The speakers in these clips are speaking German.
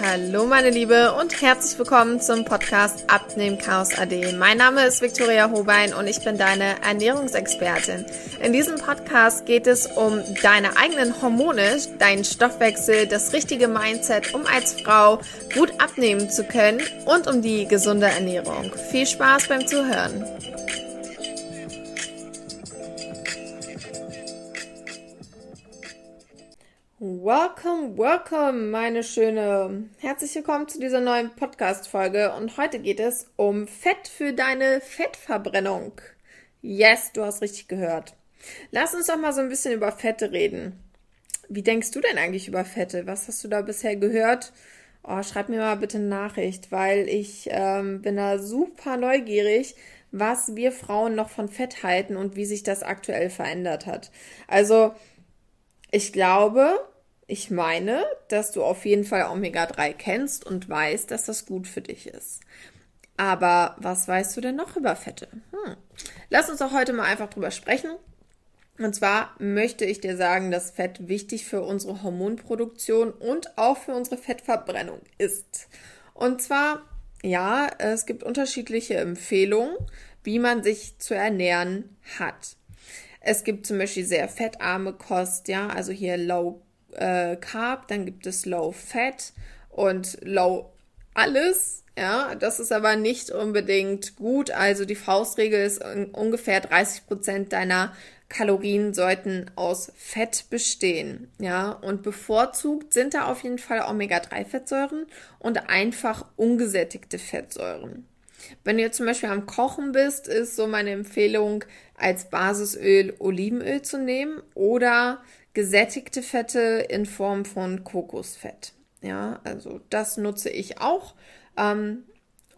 Hallo meine Liebe und herzlich willkommen zum Podcast Abnehmen Chaos AD. Mein Name ist Viktoria Hobein und ich bin deine Ernährungsexpertin. In diesem Podcast geht es um deine eigenen Hormone, deinen Stoffwechsel, das richtige Mindset, um als Frau gut abnehmen zu können und um die gesunde Ernährung. Viel Spaß beim Zuhören. Welcome, welcome, meine Schöne. Herzlich willkommen zu dieser neuen Podcast-Folge und heute geht es um Fett für deine Fettverbrennung. Yes, du hast richtig gehört. Lass uns doch mal so ein bisschen über Fette reden. Wie denkst du denn eigentlich über Fette? Was hast du da bisher gehört? Oh, schreib mir mal bitte eine Nachricht, weil ich ähm, bin da super neugierig, was wir Frauen noch von Fett halten und wie sich das aktuell verändert hat. Also, ich glaube, ich meine, dass du auf jeden Fall Omega-3 kennst und weißt, dass das gut für dich ist. Aber was weißt du denn noch über Fette? Hm. Lass uns doch heute mal einfach drüber sprechen. Und zwar möchte ich dir sagen, dass Fett wichtig für unsere Hormonproduktion und auch für unsere Fettverbrennung ist. Und zwar, ja, es gibt unterschiedliche Empfehlungen, wie man sich zu ernähren hat. Es gibt zum Beispiel sehr fettarme Kost, ja, also hier Low äh, Carb, dann gibt es Low Fat und Low alles. Ja, das ist aber nicht unbedingt gut. Also die Faustregel ist ungefähr 30 Prozent deiner Kalorien sollten aus Fett bestehen. Ja, und bevorzugt sind da auf jeden Fall Omega-3-Fettsäuren und einfach ungesättigte Fettsäuren. Wenn du zum Beispiel am Kochen bist, ist so meine Empfehlung, als Basisöl Olivenöl zu nehmen oder gesättigte Fette in Form von Kokosfett. Ja, also das nutze ich auch. Ähm,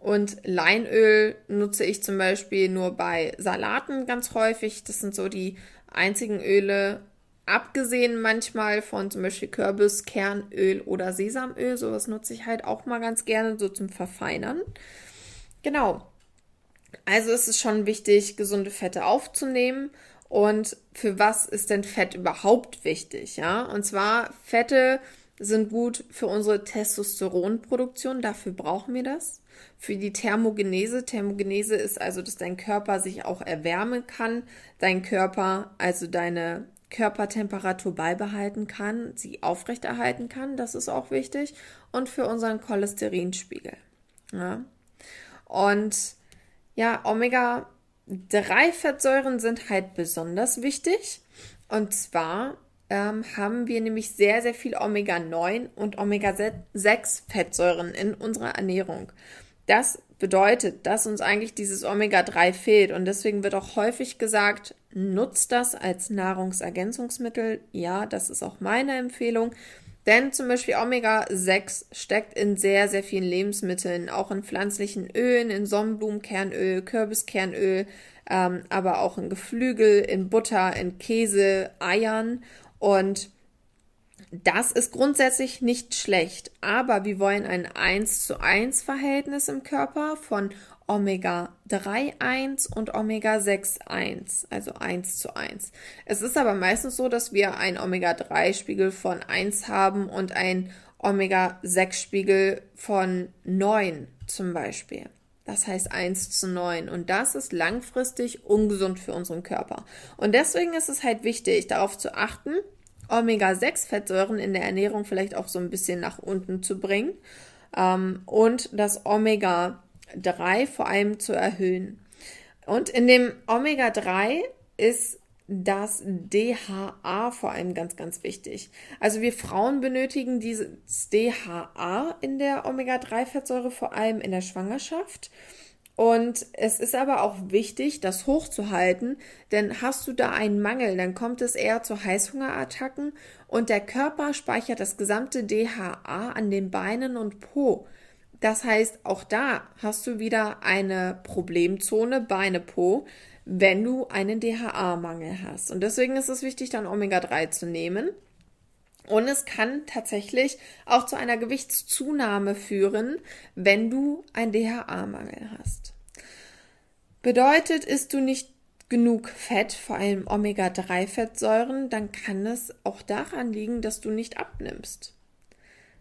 und Leinöl nutze ich zum Beispiel nur bei Salaten ganz häufig. Das sind so die einzigen Öle, abgesehen manchmal von zum Beispiel Kürbis, Kernöl oder Sesamöl. Sowas nutze ich halt auch mal ganz gerne, so zum Verfeinern. Genau. Also ist es schon wichtig, gesunde Fette aufzunehmen. Und für was ist denn Fett überhaupt wichtig? Ja, und zwar Fette sind gut für unsere Testosteronproduktion. Dafür brauchen wir das. Für die Thermogenese. Thermogenese ist also, dass dein Körper sich auch erwärmen kann. Dein Körper, also deine Körpertemperatur beibehalten kann, sie aufrechterhalten kann. Das ist auch wichtig. Und für unseren Cholesterinspiegel. Ja. Und ja, Omega-3-Fettsäuren sind halt besonders wichtig. Und zwar ähm, haben wir nämlich sehr, sehr viel Omega-9 und Omega-6-Fettsäuren in unserer Ernährung. Das bedeutet, dass uns eigentlich dieses Omega-3 fehlt. Und deswegen wird auch häufig gesagt, nutzt das als Nahrungsergänzungsmittel. Ja, das ist auch meine Empfehlung. Denn zum Beispiel Omega-6 steckt in sehr, sehr vielen Lebensmitteln, auch in pflanzlichen Ölen, in Sonnenblumenkernöl, Kürbiskernöl, ähm, aber auch in Geflügel, in Butter, in Käse, Eiern. Und das ist grundsätzlich nicht schlecht, aber wir wollen ein 1 zu 1 Verhältnis im Körper von Omega-3-1 und Omega-6-1, also 1 zu 1. Es ist aber meistens so, dass wir einen Omega-3-Spiegel von 1 haben und einen Omega-6-Spiegel von 9 zum Beispiel. Das heißt 1 zu 9. Und das ist langfristig ungesund für unseren Körper. Und deswegen ist es halt wichtig, darauf zu achten, Omega-6-Fettsäuren in der Ernährung vielleicht auch so ein bisschen nach unten zu bringen. Ähm, und das Omega 3 vor allem zu erhöhen. Und in dem Omega-3 ist das DHA vor allem ganz, ganz wichtig. Also wir Frauen benötigen dieses DHA in der Omega-3-Fettsäure vor allem in der Schwangerschaft. Und es ist aber auch wichtig, das hochzuhalten, denn hast du da einen Mangel, dann kommt es eher zu Heißhungerattacken und der Körper speichert das gesamte DHA an den Beinen und Po. Das heißt, auch da hast du wieder eine Problemzone, Beine, Po, wenn du einen DHA-Mangel hast. Und deswegen ist es wichtig, dann Omega-3 zu nehmen. Und es kann tatsächlich auch zu einer Gewichtszunahme führen, wenn du einen DHA-Mangel hast. Bedeutet, isst du nicht genug Fett, vor allem Omega-3-Fettsäuren, dann kann es auch daran liegen, dass du nicht abnimmst.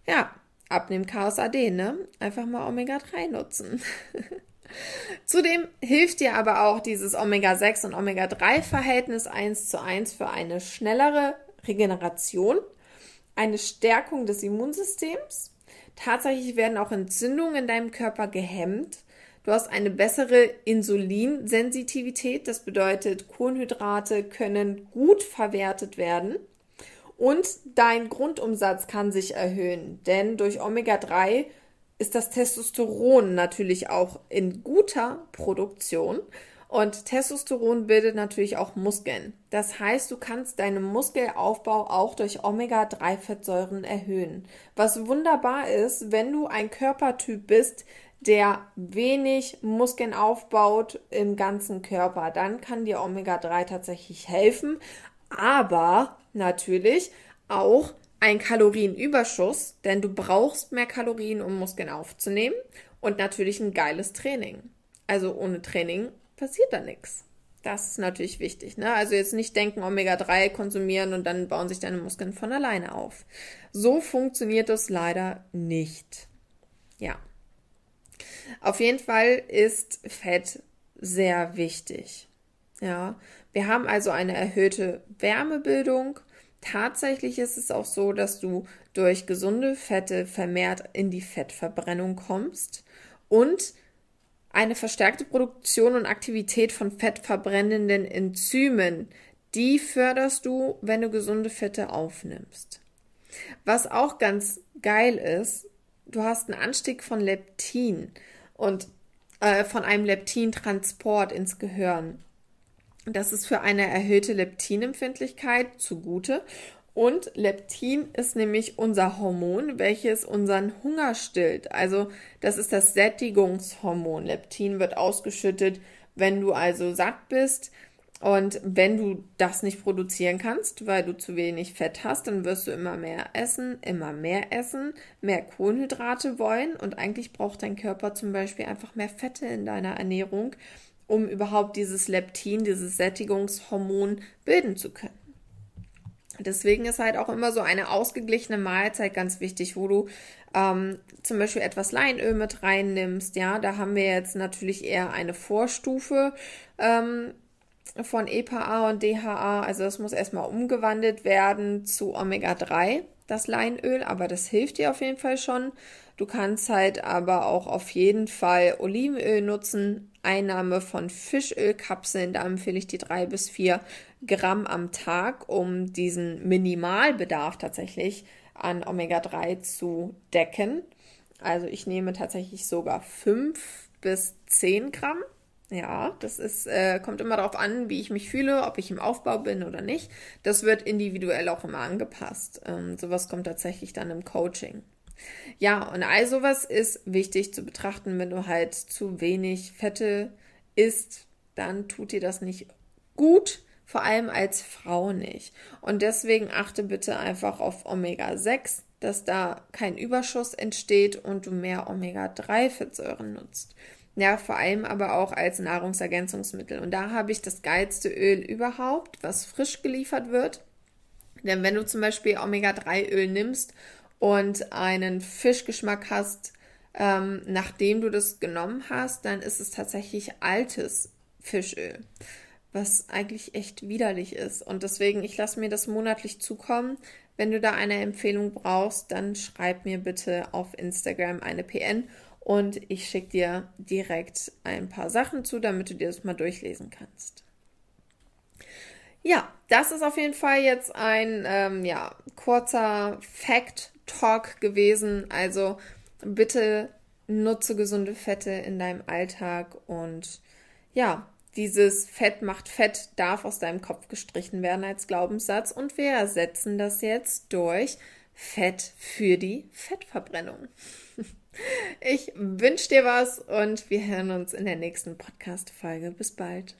Ja, Abnehm-Chaos AD, ne? Einfach mal Omega-3 nutzen. Zudem hilft dir aber auch dieses Omega-6 und Omega-3-Verhältnis 1 zu 1 für eine schnellere Regeneration, eine Stärkung des Immunsystems. Tatsächlich werden auch Entzündungen in deinem Körper gehemmt. Du hast eine bessere Insulinsensitivität. Das bedeutet, Kohlenhydrate können gut verwertet werden. Und dein Grundumsatz kann sich erhöhen, denn durch Omega-3 ist das Testosteron natürlich auch in guter Produktion. Und Testosteron bildet natürlich auch Muskeln. Das heißt, du kannst deinen Muskelaufbau auch durch Omega-3-Fettsäuren erhöhen. Was wunderbar ist, wenn du ein Körpertyp bist, der wenig Muskeln aufbaut im ganzen Körper, dann kann dir Omega-3 tatsächlich helfen. Aber natürlich auch ein Kalorienüberschuss, denn du brauchst mehr Kalorien, um Muskeln aufzunehmen und natürlich ein geiles Training. Also ohne Training passiert da nichts. Das ist natürlich wichtig. Ne? Also jetzt nicht denken, Omega-3 konsumieren und dann bauen sich deine Muskeln von alleine auf. So funktioniert das leider nicht. Ja. Auf jeden Fall ist Fett sehr wichtig. Ja. Wir haben also eine erhöhte Wärmebildung Tatsächlich ist es auch so, dass du durch gesunde Fette vermehrt in die Fettverbrennung kommst und eine verstärkte Produktion und Aktivität von fettverbrennenden Enzymen, die förderst du, wenn du gesunde Fette aufnimmst. Was auch ganz geil ist, du hast einen Anstieg von Leptin und äh, von einem Leptintransport ins Gehirn. Das ist für eine erhöhte Leptinempfindlichkeit zugute. Und Leptin ist nämlich unser Hormon, welches unseren Hunger stillt. Also das ist das Sättigungshormon. Leptin wird ausgeschüttet, wenn du also satt bist. Und wenn du das nicht produzieren kannst, weil du zu wenig Fett hast, dann wirst du immer mehr essen, immer mehr essen, mehr Kohlenhydrate wollen. Und eigentlich braucht dein Körper zum Beispiel einfach mehr Fette in deiner Ernährung, um überhaupt dieses Leptin, dieses Sättigungshormon bilden zu können. Deswegen ist halt auch immer so eine ausgeglichene Mahlzeit ganz wichtig, wo du ähm, zum Beispiel etwas Leinöl mit reinnimmst. Ja, da haben wir jetzt natürlich eher eine Vorstufe ähm, von EPA und DHA. Also das muss erstmal umgewandelt werden zu Omega-3, das Leinöl, aber das hilft dir auf jeden Fall schon. Du kannst halt aber auch auf jeden Fall Olivenöl nutzen, Einnahme von Fischölkapseln, da empfehle ich die drei bis vier Gramm am Tag, um diesen Minimalbedarf tatsächlich an Omega-3 zu decken. Also ich nehme tatsächlich sogar fünf bis zehn Gramm. Ja, das ist, äh, kommt immer darauf an, wie ich mich fühle, ob ich im Aufbau bin oder nicht. Das wird individuell auch immer angepasst. Ähm, sowas kommt tatsächlich dann im Coaching. Ja, und all sowas ist wichtig zu betrachten, wenn du halt zu wenig Fette isst, dann tut dir das nicht gut, vor allem als Frau nicht. Und deswegen achte bitte einfach auf Omega-6, dass da kein Überschuss entsteht und du mehr Omega-3-Fettsäuren nutzt. Ja, vor allem aber auch als Nahrungsergänzungsmittel. Und da habe ich das geilste Öl überhaupt, was frisch geliefert wird. Denn wenn du zum Beispiel Omega-3-Öl nimmst und einen Fischgeschmack hast, ähm, nachdem du das genommen hast, dann ist es tatsächlich altes Fischöl, was eigentlich echt widerlich ist. Und deswegen, ich lasse mir das monatlich zukommen. Wenn du da eine Empfehlung brauchst, dann schreib mir bitte auf Instagram eine PN und ich schicke dir direkt ein paar Sachen zu, damit du dir das mal durchlesen kannst. Ja, das ist auf jeden Fall jetzt ein ähm, ja, kurzer Fact Talk gewesen. Also bitte nutze gesunde Fette in deinem Alltag und ja, dieses Fett macht Fett darf aus deinem Kopf gestrichen werden als Glaubenssatz und wir ersetzen das jetzt durch Fett für die Fettverbrennung. Ich wünsche dir was und wir hören uns in der nächsten Podcast-Folge. Bis bald.